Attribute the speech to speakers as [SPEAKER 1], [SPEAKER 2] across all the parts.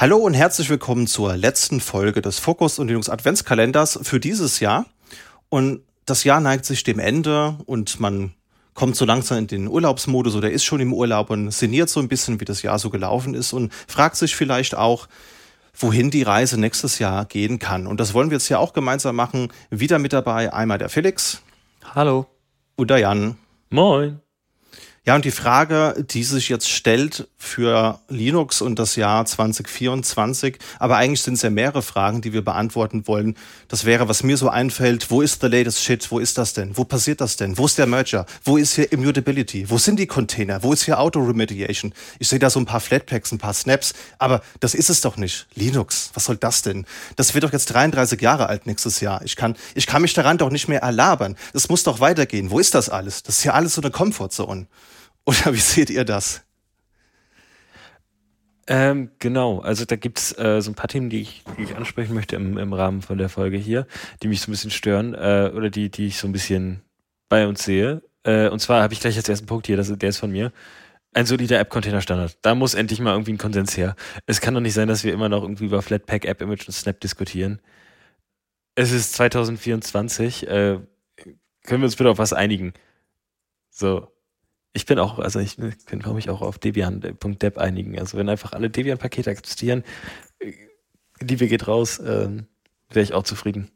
[SPEAKER 1] Hallo und herzlich willkommen zur letzten Folge des Fokus und Linux Adventskalenders für dieses Jahr. Und das Jahr neigt sich dem Ende und man kommt so langsam in den Urlaubsmodus oder ist schon im Urlaub und sinniert so ein bisschen, wie das Jahr so gelaufen ist und fragt sich vielleicht auch, wohin die Reise nächstes Jahr gehen kann. Und das wollen wir jetzt ja auch gemeinsam machen. Wieder mit dabei einmal der Felix.
[SPEAKER 2] Hallo.
[SPEAKER 1] Und der Jan.
[SPEAKER 2] Moin.
[SPEAKER 1] Ja, und die Frage, die sich jetzt stellt für Linux und das Jahr 2024, aber eigentlich sind es ja mehrere Fragen, die wir beantworten wollen. Das wäre, was mir so einfällt, wo ist the latest shit? Wo ist das denn? Wo passiert das denn? Wo ist der Merger? Wo ist hier Immutability? Wo sind die Container? Wo ist hier Auto-Remediation? Ich sehe da so ein paar Flatpaks, ein paar Snaps, aber das ist es doch nicht. Linux, was soll das denn? Das wird doch jetzt 33 Jahre alt nächstes Jahr. Ich kann, ich kann mich daran doch nicht mehr erlabern. Das muss doch weitergehen. Wo ist das alles? Das ist ja alles so eine Comfortzone. Oder wie seht ihr das?
[SPEAKER 2] Ähm, genau, also da gibt's äh, so ein paar Themen, die ich, die ich ansprechen möchte im, im Rahmen von der Folge hier, die mich so ein bisschen stören äh, oder die, die ich so ein bisschen bei uns sehe. Äh, und zwar habe ich gleich als ersten Punkt hier, das, der ist von mir. Ein solider App-Container-Standard. Da muss endlich mal irgendwie ein Konsens her. Es kann doch nicht sein, dass wir immer noch irgendwie über Flatpak, App-Image und Snap diskutieren. Es ist 2024. Äh, können wir uns bitte auf was einigen? So, ich bin auch, also ich kann mich auch auf Debian.deb einigen. Also wenn einfach alle Debian-Pakete existieren, Liebe geht raus, äh, wäre ich auch zufrieden.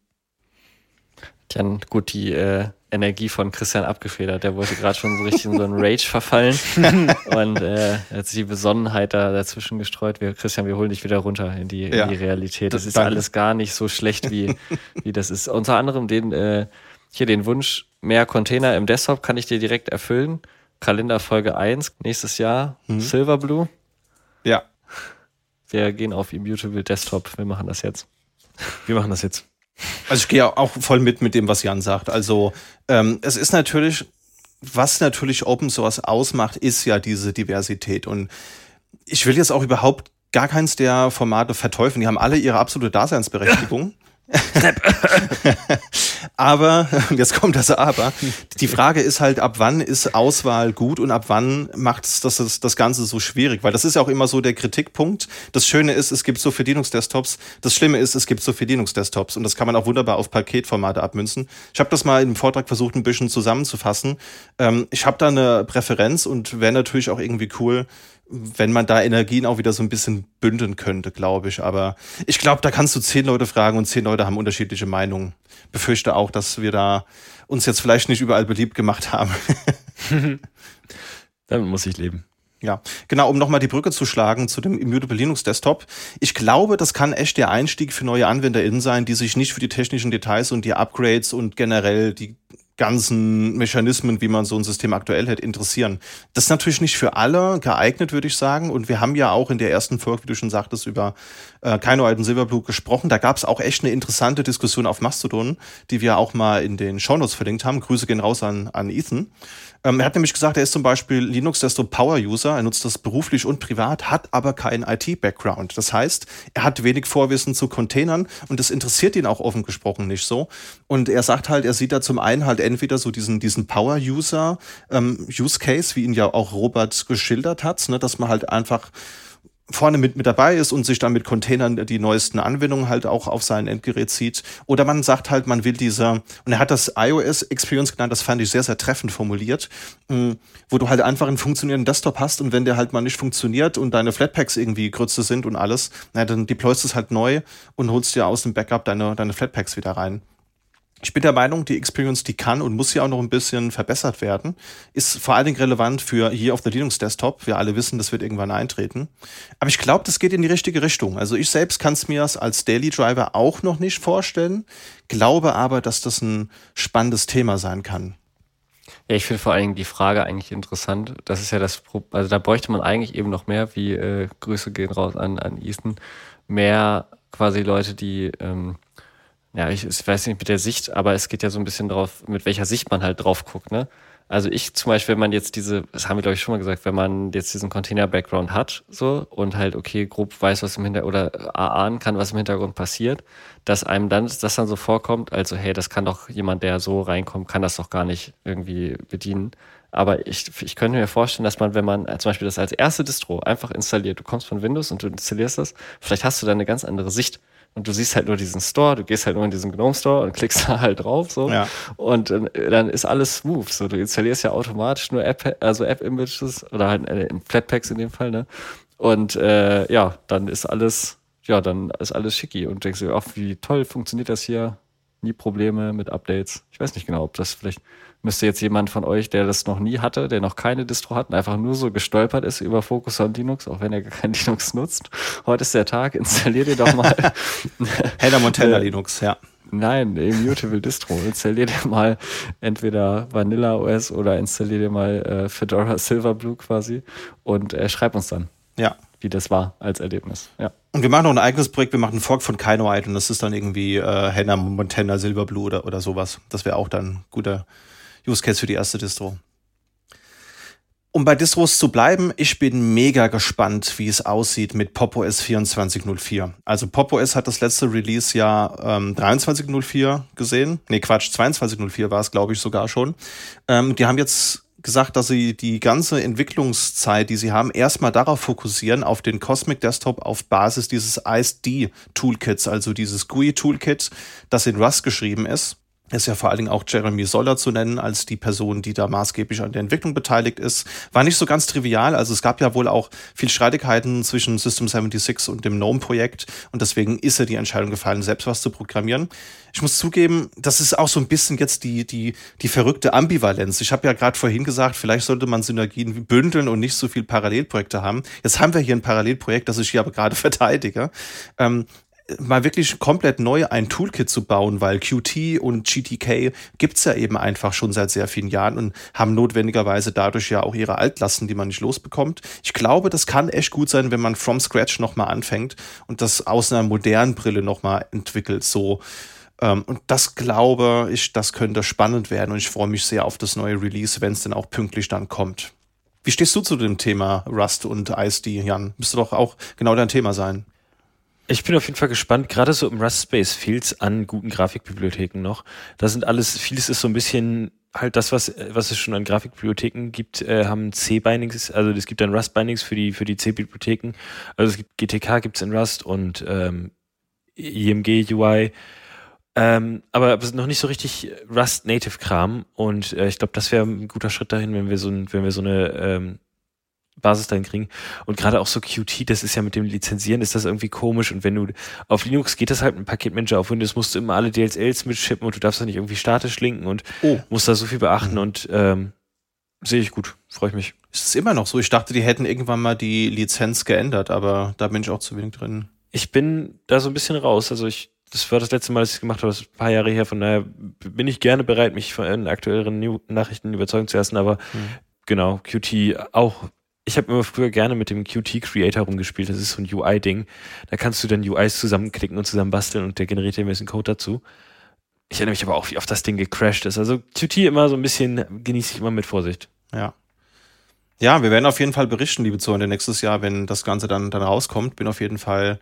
[SPEAKER 3] Dann gut, die äh, Energie von Christian abgefedert. Der wollte gerade schon so richtig in so einen Rage verfallen und äh, hat sich die Besonnenheit da dazwischen gestreut. Wir, Christian, wir holen dich wieder runter in die, ja. in die Realität. Das, das ist danke. alles gar nicht so schlecht, wie, wie das ist. Unter anderem den, äh, hier den Wunsch, mehr Container im Desktop kann ich dir direkt erfüllen. Kalender Folge 1 nächstes Jahr, mhm. Silverblue.
[SPEAKER 1] Ja.
[SPEAKER 3] Wir gehen auf Immutable Desktop. Wir machen das jetzt.
[SPEAKER 2] Wir machen das jetzt.
[SPEAKER 1] Also ich gehe auch voll mit mit dem, was Jan sagt. Also ähm, es ist natürlich, was natürlich Open Source ausmacht, ist ja diese Diversität. Und ich will jetzt auch überhaupt gar keins der Formate verteufeln. Die haben alle ihre absolute Daseinsberechtigung. aber, jetzt kommt das Aber, die Frage ist halt, ab wann ist Auswahl gut und ab wann macht es das, das, das Ganze so schwierig? Weil das ist ja auch immer so der Kritikpunkt. Das Schöne ist, es gibt so Verdienungsdesktops. Das Schlimme ist, es gibt so Verdienungsdesktops und das kann man auch wunderbar auf Paketformate abmünzen. Ich habe das mal im Vortrag versucht, ein bisschen zusammenzufassen. Ähm, ich habe da eine Präferenz und wäre natürlich auch irgendwie cool, wenn man da Energien auch wieder so ein bisschen bündeln könnte, glaube ich. Aber ich glaube, da kannst du zehn Leute fragen und zehn Leute haben unterschiedliche Meinungen. Befürchte auch, dass wir da uns jetzt vielleicht nicht überall beliebt gemacht haben.
[SPEAKER 2] Damit muss ich leben.
[SPEAKER 1] Ja, genau, um nochmal die Brücke zu schlagen zu dem Immutable Linux Desktop. Ich glaube, das kann echt der Einstieg für neue AnwenderInnen sein, die sich nicht für die technischen Details und die Upgrades und generell die ganzen Mechanismen, wie man so ein System aktuell hätte, interessieren. Das ist natürlich nicht für alle geeignet, würde ich sagen. Und wir haben ja auch in der ersten Folge, wie du schon sagtest, über äh, Kino und Silverblut gesprochen. Da gab es auch echt eine interessante Diskussion auf Mastodon, die wir auch mal in den Shownotes verlinkt haben. Grüße gehen raus an, an Ethan. Ähm, er hat nämlich gesagt, er ist zum Beispiel Linux Desktop Power User, er nutzt das beruflich und privat, hat aber keinen IT-Background. Das heißt, er hat wenig Vorwissen zu Containern und das interessiert ihn auch offen gesprochen nicht so. Und er sagt halt, er sieht da zum einen halt entweder so diesen, diesen Power User ähm, Use Case, wie ihn ja auch Robert geschildert hat, ne, dass man halt einfach vorne mit, mit dabei ist und sich dann mit Containern die neuesten Anwendungen halt auch auf sein Endgerät zieht. Oder man sagt halt, man will diese, und er hat das iOS Experience genannt, das fand ich sehr, sehr treffend formuliert, mm, wo du halt einfach einen funktionierenden Desktop hast und wenn der halt mal nicht funktioniert und deine Flatpaks irgendwie Grütze sind und alles, na, dann deployst du es halt neu und holst dir aus dem Backup deine, deine Flatpaks wieder rein. Ich bin der Meinung, die Experience, die kann und muss ja auch noch ein bisschen verbessert werden, ist vor allen Dingen relevant für hier auf der Linux Desktop. Wir alle wissen, das wird irgendwann eintreten. Aber ich glaube, das geht in die richtige Richtung. Also ich selbst kann es mir als Daily Driver auch noch nicht vorstellen, glaube aber, dass das ein spannendes Thema sein kann.
[SPEAKER 3] Ja, ich finde vor allen Dingen die Frage eigentlich interessant. Das ist ja das, also da bräuchte man eigentlich eben noch mehr, wie äh, Grüße gehen raus an, an Easton, mehr quasi Leute, die ähm, ja, ich, ich weiß nicht mit der Sicht, aber es geht ja so ein bisschen drauf, mit welcher Sicht man halt drauf guckt, ne? Also ich zum Beispiel, wenn man jetzt diese, das haben wir glaube ich schon mal gesagt, wenn man jetzt diesen Container-Background hat, so und halt okay grob weiß, was im Hintergrund oder ahnen kann, was im Hintergrund passiert, dass einem dann das dann so vorkommt, also hey, das kann doch jemand, der so reinkommt, kann das doch gar nicht irgendwie bedienen. Aber ich, ich könnte mir vorstellen, dass man, wenn man zum Beispiel das als erste Distro einfach installiert, du kommst von Windows und du installierst das, vielleicht hast du da eine ganz andere Sicht und du siehst halt nur diesen Store, du gehst halt nur in diesen GNOME Store und klickst da halt drauf so
[SPEAKER 1] Ja.
[SPEAKER 3] und äh, dann ist alles smooth. So, du installierst ja automatisch nur App, also App-Images oder halt äh, in Flatpaks in dem Fall, ne? Und äh, ja, dann ist alles, ja, dann ist alles schicki und denkst dir, ach, wie toll funktioniert das hier? Nie Probleme mit Updates. Ich weiß nicht genau, ob das vielleicht müsste jetzt jemand von euch, der das noch nie hatte, der noch keine Distro hat und einfach nur so gestolpert ist über Focus on Linux, auch wenn er gar kein Linux nutzt. Heute ist der Tag, installier dir doch mal
[SPEAKER 1] Hannah Montana
[SPEAKER 3] Äh,
[SPEAKER 1] Linux, ja.
[SPEAKER 3] Nein, Immutable Distro. Installier dir mal entweder Vanilla OS oder installier dir mal äh, Fedora Silverblue quasi und äh, schreib uns dann,
[SPEAKER 1] Ja.
[SPEAKER 3] Wie das war als Erlebnis. Ja.
[SPEAKER 1] Und wir machen noch ein eigenes Projekt, wir machen einen Fork von Kinoite und das ist dann irgendwie äh, Hannah Montana Silverblue oder, oder sowas. Das wäre auch dann ein guter Use Case für die erste Distro. Um bei Distros zu bleiben, ich bin mega gespannt, wie es aussieht mit Pop OS 24.04. Also Pop OS hat das letzte Release ja ähm, 23.04 gesehen. Nee, Quatsch, 22.04 war es, glaube ich, sogar schon. Ähm, die haben jetzt gesagt, dass sie die ganze Entwicklungszeit, die sie haben, erstmal darauf fokussieren, auf den Cosmic Desktop auf Basis dieses ISD-Toolkits, also dieses GUI-Toolkit, das in Rust geschrieben ist. Ist ja vor allen Dingen auch Jeremy Soller zu nennen, als die Person, die da maßgeblich an der Entwicklung beteiligt ist. War nicht so ganz trivial. Also es gab ja wohl auch viel Streitigkeiten zwischen System 76 und dem GNOME-Projekt. Und deswegen ist ja die Entscheidung gefallen, selbst was zu programmieren. Ich muss zugeben, das ist auch so ein bisschen jetzt die, die, die verrückte Ambivalenz. Ich habe ja gerade vorhin gesagt, vielleicht sollte man Synergien bündeln und nicht so viel Parallelprojekte haben. Jetzt haben wir hier ein Parallelprojekt, das ich hier aber gerade verteidige. Ähm, mal wirklich komplett neu ein Toolkit zu bauen, weil Qt und GTK gibt's ja eben einfach schon seit sehr vielen Jahren und haben notwendigerweise dadurch ja auch ihre Altlasten, die man nicht losbekommt. Ich glaube, das kann echt gut sein, wenn man from scratch nochmal anfängt und das aus einer modernen Brille nochmal entwickelt, so. Ähm, Und das glaube ich, das könnte spannend werden und ich freue mich sehr auf das neue Release, wenn es denn auch pünktlich dann kommt. Wie stehst du zu dem Thema Rust und ISD, Jan? Müsste doch auch genau dein Thema sein.
[SPEAKER 2] Ich bin auf jeden Fall gespannt, gerade so im Rust Space fehlt's an guten Grafikbibliotheken noch. Da sind alles, vieles ist so ein bisschen halt das, was, was es schon an Grafikbibliotheken gibt, äh, haben C-Bindings, also es gibt dann Rust-Bindings für die, für die C-Bibliotheken. Also es gibt GTK gibt's in Rust und ähm, IMG UI. Ähm, aber es noch nicht so richtig Rust-Native-Kram und äh, ich glaube, das wäre ein guter Schritt dahin, wenn wir so, ein, wenn wir so eine ähm, Basis dann kriegen. Und gerade auch so Qt, das ist ja mit dem Lizenzieren, ist das irgendwie komisch. Und wenn du auf Linux geht das halt mit Paketmanager, auf Windows musst du immer alle DLLs mitschippen und du darfst da nicht irgendwie statisch linken und
[SPEAKER 1] Oh.
[SPEAKER 2] musst da so viel beachten und ähm, sehe ich gut, freue ich mich.
[SPEAKER 1] Ist es immer noch so? Ich dachte, die hätten irgendwann mal die Lizenz geändert, aber da bin ich auch zu wenig drin.
[SPEAKER 2] Ich bin da so ein bisschen raus. Also ich, das war das letzte Mal, dass ich es gemacht habe, das ist ein paar Jahre her. Von daher bin ich gerne bereit, mich von aktuelleren Nachrichten überzeugen zu lassen. Aber genau, Qt auch. Ich habe immer früher gerne mit dem Qt Creator rumgespielt. Das ist so ein UI-Ding. Da kannst du dann UIs zusammenklicken und zusammen basteln und der generiert dir ein bisschen Code dazu. Ich erinnere mich aber auch, wie oft das Ding gecrashed ist. Also Qt immer so ein bisschen, genieße ich immer mit Vorsicht.
[SPEAKER 1] Ja. Ja, wir werden auf jeden Fall berichten, liebe Zuhörer, nächstes Jahr, wenn das Ganze dann, dann rauskommt. Bin auf jeden Fall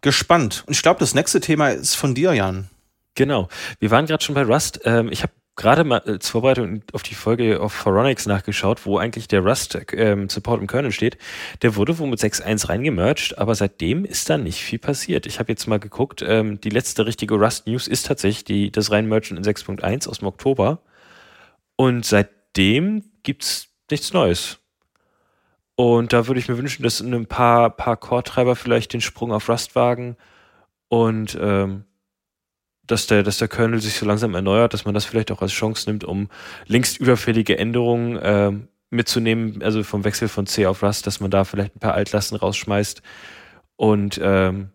[SPEAKER 1] gespannt. Und ich glaube, das nächste Thema ist von dir, Jan.
[SPEAKER 2] Genau. Wir waren gerade schon bei Rust. Ähm, ich habe gerade mal äh, zur Vorbereitung auf die Folge auf Phoronix nachgeschaut, wo eigentlich der Rust ähm, Support im Kernel steht. Der wurde wohl mit 6.1 reingemerged, aber seitdem ist da nicht viel passiert. Ich habe jetzt mal geguckt, ähm, die letzte richtige Rust News ist tatsächlich die, das Reinmergen in 6.1 aus dem Oktober. Und seitdem gibt's nichts Neues. Und da würde ich mir wünschen, dass in ein paar, paar Core-Treiber vielleicht den Sprung auf Rust wagen und ähm, dass der, dass der Kernel sich so langsam erneuert, dass man das vielleicht auch als Chance nimmt, um längst überfällige Änderungen ähm, mitzunehmen, also vom Wechsel von C auf Rust, dass man da vielleicht ein paar Altlasten rausschmeißt und ähm,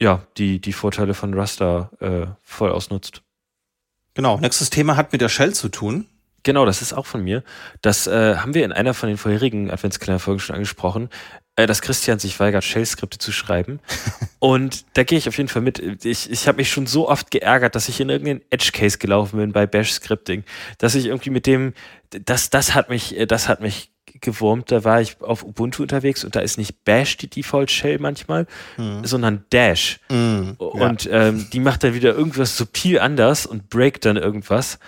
[SPEAKER 2] ja, die, die Vorteile von Rust da äh, voll ausnutzt.
[SPEAKER 1] Genau, nächstes Thema hat mit der Shell zu tun.
[SPEAKER 2] Genau, das ist auch von mir. Das äh, haben wir in einer von den vorherigen Adventskalender-Folgen schon angesprochen, äh, dass Christian sich weigert, Shell-Skripte zu schreiben. Und da gehe ich auf jeden Fall mit. Ich, ich habe mich schon so oft geärgert, dass ich in irgendeinen Edge-Case gelaufen bin bei Bash-Scripting, dass ich irgendwie mit dem, das, das hat mich, äh, das hat mich gewurmt. Da war ich auf Ubuntu unterwegs und da ist nicht Bash die Default Shell manchmal, mhm. sondern Dash. Und ja. ähm, die macht dann wieder irgendwas subtil anders und breakt dann irgendwas.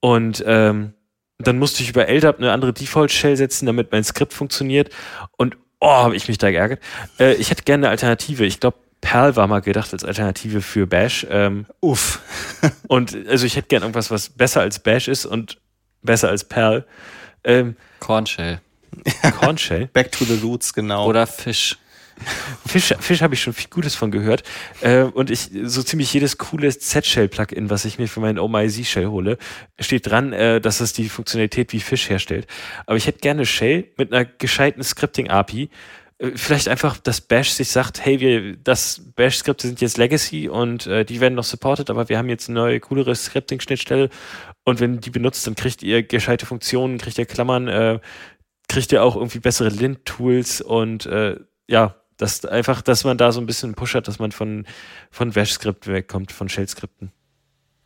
[SPEAKER 2] Und ähm, dann musste ich über LDAP eine andere Default Shell setzen, damit mein Skript funktioniert. Und oh, habe ich mich da geärgert. Äh, ich hätte gerne eine Alternative. Ich glaube, Perl war mal gedacht als Alternative für Bash. Ähm,
[SPEAKER 1] Uff.
[SPEAKER 2] und also ich hätte gerne irgendwas, was besser als Bash ist und besser als Perl.
[SPEAKER 3] Ähm, Cornshell.
[SPEAKER 2] Cornshell?
[SPEAKER 1] Back to the roots, genau.
[SPEAKER 3] Oder Fisch.
[SPEAKER 2] Fisch, Fisch habe ich schon viel Gutes von gehört. Äh, und ich, so ziemlich jedes coole Z-Shell-Plugin, was ich mir für meinen OMIZ-Shell hole, steht dran, äh, dass es die Funktionalität wie Fisch herstellt. Aber ich hätte gerne Shell mit einer gescheiten Scripting-API, äh, vielleicht einfach, dass Bash sich sagt, hey, wir, das Bash-Skripte sind jetzt Legacy und äh, die werden noch supported, aber wir haben jetzt eine neue, coolere Scripting-Schnittstelle und wenn die benutzt, dann kriegt ihr gescheite Funktionen, kriegt ihr Klammern, äh, kriegt ihr auch irgendwie bessere Lint-Tools und äh, ja, das einfach, dass man da so ein bisschen pushert, dass man von, von Bash-Skript wegkommt, von Shell-Skripten.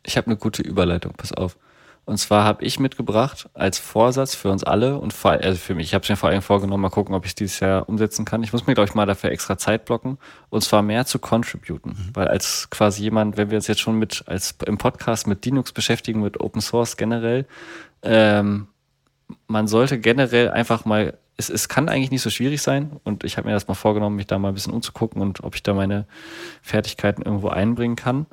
[SPEAKER 3] Ich habe eine gute Überleitung, pass auf. Und zwar habe ich mitgebracht als Vorsatz für uns alle und vor, also für mich, ich habe es mir vor allem vorgenommen, mal gucken, ob ich dieses Jahr umsetzen kann. Ich muss mir, glaube ich, mal dafür extra Zeit blocken und zwar mehr zu contributen. Mhm. Weil als quasi jemand, wenn wir uns jetzt schon mit als im Podcast mit Linux beschäftigen, mit Open Source generell, ähm, man sollte generell einfach mal, es, es kann eigentlich nicht so schwierig sein und ich habe mir das mal vorgenommen, mich da mal ein bisschen umzugucken und ob ich da meine Fertigkeiten irgendwo einbringen kann.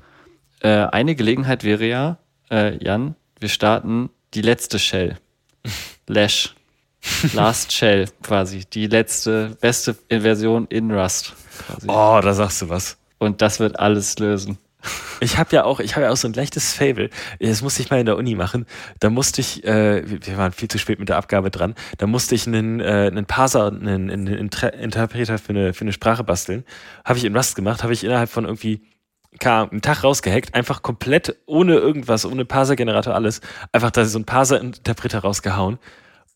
[SPEAKER 3] Äh, eine Gelegenheit wäre ja, äh, Jan, wir starten die letzte Shell. Lash. Last Shell quasi. Die letzte, beste Version in Rust.
[SPEAKER 2] Quasi. Oh, da sagst du was.
[SPEAKER 3] Und das wird alles lösen.
[SPEAKER 2] Ich habe ja auch, ich habe ja auch so ein leichtes Fable. Das musste ich mal in der Uni machen. Da musste ich, äh, wir waren viel zu spät mit der Abgabe dran. Da musste ich einen, äh, einen Parser einen, einen Interpreter für eine, für eine Sprache basteln. Habe ich in Rust gemacht. Habe ich innerhalb von irgendwie kam, einen Tag rausgehackt, einfach komplett ohne irgendwas, ohne Parser-Generator, alles, einfach da so ein Parser-Interpreter rausgehauen.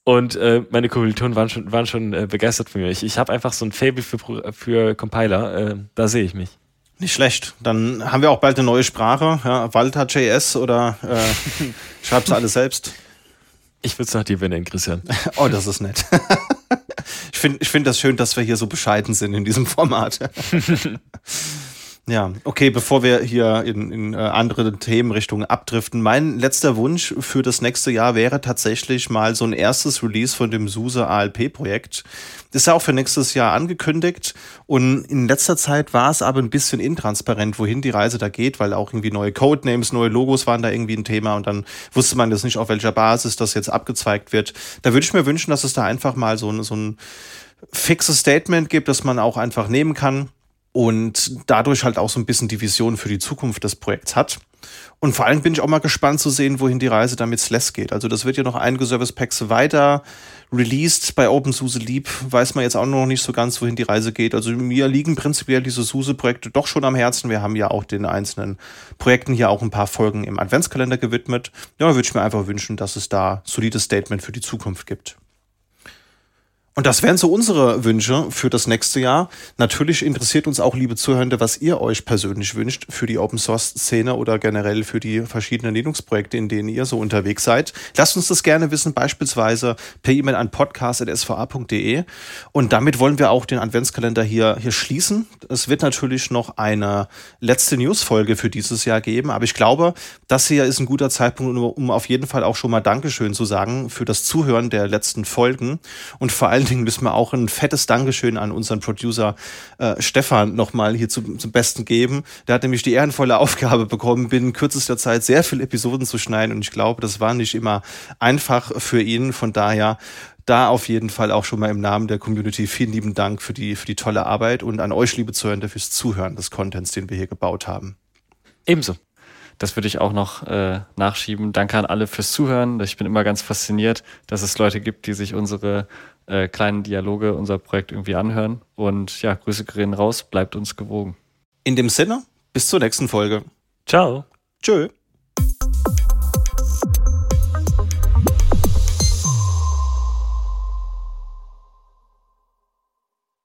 [SPEAKER 2] Und äh, meine Kommilitonen waren schon, waren schon äh, begeistert von mir. Ich, ich habe einfach so ein Fable für, für Compiler, äh, da sehe ich mich.
[SPEAKER 1] Nicht schlecht. Dann haben wir auch bald eine neue Sprache, ja, Walter.js oder äh, schreibst du alles selbst.
[SPEAKER 2] Ich würde es nach dir benennen, Christian.
[SPEAKER 1] oh, das ist nett. ich finde ich find das schön, dass wir hier so bescheiden sind in diesem Format. Ja, okay, bevor wir hier in, in äh, andere Themenrichtungen abdriften, mein letzter Wunsch für das nächste Jahr wäre tatsächlich mal so ein erstes Release von dem SUSE ALP-Projekt. Ist ja auch für nächstes Jahr angekündigt und in letzter Zeit war es aber ein bisschen intransparent, wohin die Reise da geht, weil auch irgendwie neue Codenames, neue Logos waren da irgendwie ein Thema und dann wusste man das nicht, auf welcher Basis das jetzt abgezweigt wird. Da würde ich mir wünschen, dass es da einfach mal so, so ein fixes Statement gibt, das man auch einfach nehmen kann und dadurch halt auch so ein bisschen die Vision für die Zukunft des Projekts hat. Und vor allem bin ich auch mal gespannt zu sehen, wohin die Reise damit Sless geht. Also das wird ja noch einige Service Packs weiter released. Bei OpenSUSE Leap weiß man jetzt auch noch nicht so ganz, wohin die Reise geht. Also mir liegen prinzipiell diese SUSE-Projekte doch schon am Herzen. Wir haben ja auch den einzelnen Projekten hier auch ein paar Folgen im Adventskalender gewidmet. Ja, würde ich mir einfach wünschen, dass es da solides Statement für die Zukunft gibt. Und das wären so unsere Wünsche für das nächste Jahr. Natürlich interessiert uns auch, liebe Zuhörende, was ihr euch persönlich wünscht für die Open Source Szene oder generell für die verschiedenen Linux-Projekte, in denen ihr so unterwegs seid. Lasst uns das gerne wissen, beispielsweise per E-Mail an podcast.sva.de. Und damit wollen wir auch den Adventskalender hier, hier schließen. Es wird natürlich noch eine letzte News-Folge für dieses Jahr geben. Aber ich glaube, das hier ist ein guter Zeitpunkt, um auf jeden Fall auch schon mal Dankeschön zu sagen für das Zuhören der letzten Folgen und vor allem allen Dingen müssen wir auch ein fettes Dankeschön an unseren Producer äh, Stefan nochmal hier zu, zum Besten geben. Der hat nämlich die ehrenvolle Aufgabe bekommen, binnen kürzester Zeit sehr viele Episoden zu schneiden und ich glaube, das war nicht immer einfach für ihn. Von daher da auf jeden Fall auch schon mal im Namen der Community vielen lieben Dank für die, für die tolle Arbeit und an euch, liebe Zuhörer, fürs Zuhören des Contents, den wir hier gebaut haben.
[SPEAKER 3] Ebenso. Das würde ich auch noch äh, nachschieben. Danke an alle fürs Zuhören. Ich bin immer ganz fasziniert, dass es Leute gibt, die sich unsere äh, kleinen Dialoge unser Projekt irgendwie anhören. Und ja, Grüße gehen raus, bleibt uns gewogen.
[SPEAKER 1] In dem Sinne, bis zur nächsten Folge.
[SPEAKER 2] Ciao.
[SPEAKER 1] Tschö.